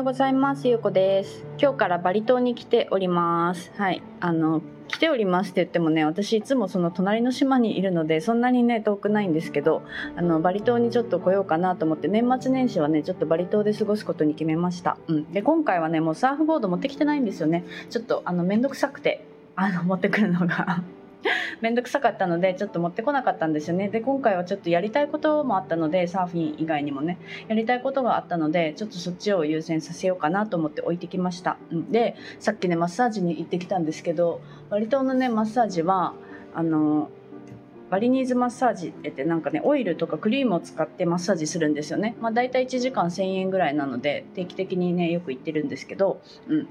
ようございます。ゆうこです。今日からバリ島に来ております。はい。あの、来ておりますって言ってもね、私いつもその隣の島にいるので、そんなにね、遠くないんですけど、あの、バリ島にちょっと来ようかなと思って、年末年始はね、ちょっとバリ島で過ごすことに決めました。うん。で、今回はね、もうサーフボード持ってきてないんですよね。ちょっと、あの、めんどくさくて、あの、持ってくるのが。めんどくさかったのでちょっと持ってこなかったんですよね。で今回はちょっとやりたいこともあったのでサーフィン以外にもねやりたいことがあったのでちょっとそっちを優先させようかなと思って置いてきました、でさっきねマッサージに行ってきたんですけど割とのねマッサージはあのバリニーズマッサージってなんかねオイルとかクリームを使ってマッサージするんですよね。まあ大体1時間1000円ぐらいなので定期的にねよく行ってるんですけどうん。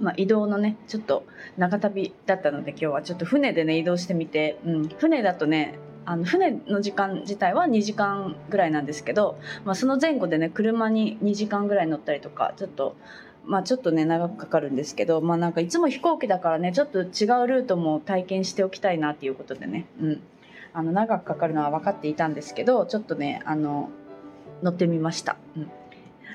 まあ、移動のねちょっと長旅だったので今日はちょっと船でね移動してみて、うん、船だとねあの船の時間自体は2時間ぐらいなんですけど、まあ、その前後でね車に2時間ぐらい乗ったりとかちょっと。まあちょっとね長くかかるんですけどまあなんかいつも飛行機だからねちょっと違うルートも体験しておきたいなっていうことでね、うん、あの長くかかるのは分かっていたんですけどちょっとねあの乗ってみました。うん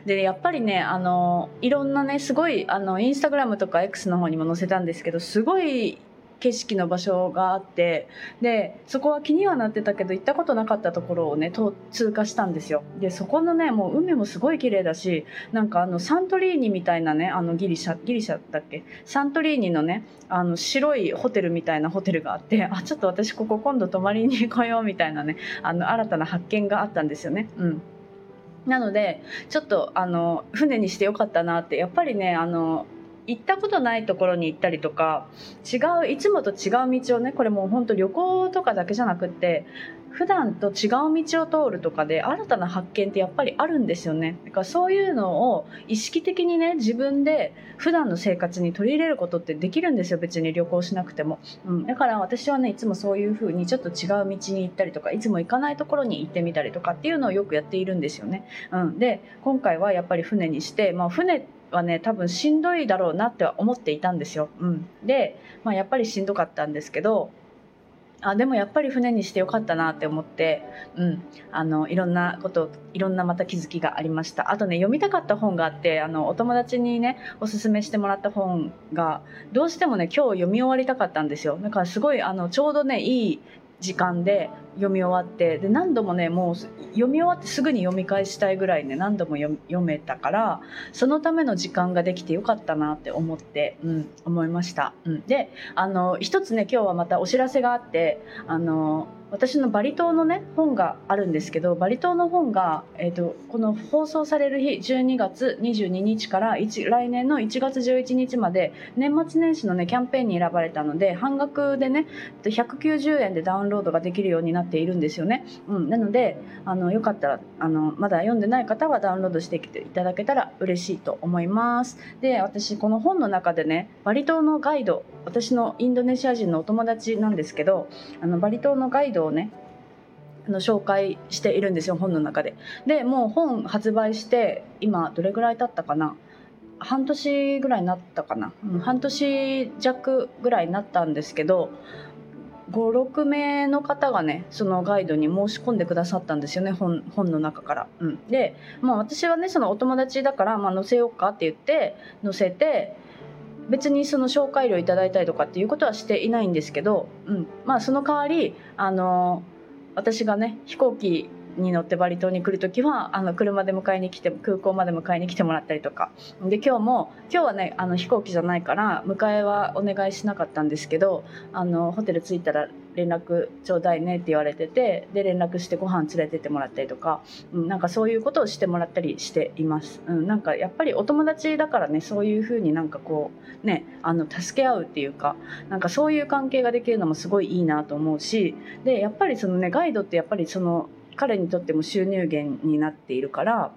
でやっぱりねあのいろんなねすごいあのインスタグラムとか X の方にも載せたんですけどすごい景色の場所があってでそこは気にはなってたけど行ったことなかったところをね通過したんですよ。でそこのねもう海もすごい綺麗だしなんかあのサントリーニみたいなねあのギリシャギリシャだっけ？サントリーニのねあの白いホテルみたいなホテルがあってあちょっと私ここ今度泊まりに来ようよみたいなねあの新たな発見があったんですよね。うん。なのでちょっとあの船にしてよかったなってやっぱりねあの行ったことないところに行ったりとか違ういつもと違う道をねこれもう本当旅行とかだけじゃなくって普段と違う道を通るとかで新たな発見ってやっぱりあるんですよね。だからそういうのを意識的にね自分で普段の生活に取り入れることってできるんですよ別に旅行しなくても、うん、だから私はねいつもそういう風にちょっと違う道に行ったりとかいつも行かないところに行ってみたりとかっていうのをよくやっているんですよね、うん、で今回はやっぱり船にして、まあ、船はね多分しんどいだろうなって思っていたんですよ、うん、で、まあ、やっぱりしんどかったんですけどあでもやっぱり船にしてよかったなって思って、うん、あのいろんなこといろんなまた気づきがありました。あとね読みたかった本があってあのお友達にねおすすめしてもらった本がどうしてもね今日読み終わりたかったんですよ。だからすごいあのちょうどねいい時間で読み終わってで何度もねもう読み終わってすぐに読み返したいぐらいね何度も読めたからそのための時間ができてよかったなって思って、うん、思いました、うん、であの一つね今日はまたお知らせがあってあの私のバリ島のね本があるんですけどバリ島の本が、えーと、この放送される日12月22日から1来年の1月11日まで年末年始のねキャンペーンに選ばれたので半額でね190円でダウンロードができるようになっているんですよね、うん、なのであのよかったらあのまだ読んでない方はダウンロードしてきていただけたら嬉しいと思います。で私この本の中でねバリ島のガイド私のインドネシア人のお友達なんですけどあのバリ島のガイドをねあの紹介しているんですよ本の中で。でもう本発売して今どれぐらい経ったかな？半年ぐらいになったかな、うん、半年弱ぐらいになったんですけど56名の方がねそのガイドに申し込んでくださったんですよね本の中から。うん、で、まあ、私はねそのお友達だから、まあ、載せようかって言って載せて別にその紹介料いただいたりとかっていうことはしていないんですけど、うん。まあ、その代わりあの私がね飛行機に乗ってバリ島に来る時はあの車で迎えに来て空港まで迎えに来てもらったりとか。で今日も今日はねあの飛行機じゃないから迎えはお願いしなかったんですけどあのホテル着いたら連絡ちょうだいねって言われててで連絡してご飯連れてってもらったりとか、うん、なんかそういうことをしてもらったりしています、うん、なんかやっぱりお友達だからねそういうふうになんかこうねあの助け合うっていうかなんかそういう関係ができるのもすごいいいなと思うしでやっぱりそのねガイドってやっぱりその彼にとっても収入源になっているから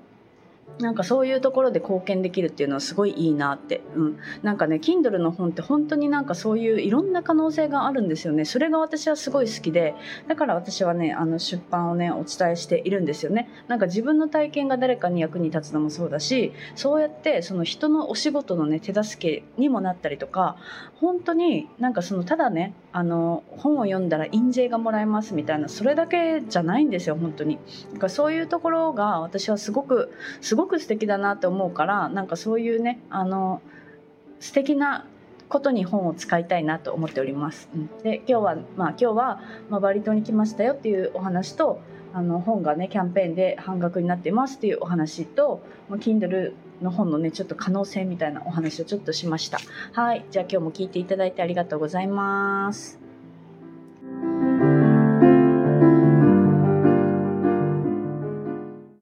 なんかそういうところで貢献できるっていうのはすごいいいなって、うん、なんかね Kindle の本って本当になんかそういういろんな可能性があるんですよね。それが私はすごい好きでだから私はねあの出版をねお伝えしているんですよね。なんか自分の体験が誰かに役に立つのもそうだしそうやってその人のお仕事のね手助けにもなったりとか本当になんかそのただねあの本を読んだら印税がもらえますみたいなそれだけじゃないんですよ本当に。だからそういうところが私はすごくすすごく素敵だなって思うからなんかそういうねあの素敵なことに本を使いたいなと思っております。うん、で今日はまあ今日は、まあ、バリ島に来ましたよっていうお話とあの本がねキャンペーンで半額になってますっていうお話と、まあ、Kindle の本のねちょっと可能性みたいなお話をちょっとしました。はいじゃあ今日も聞いていただいてありがとうございます。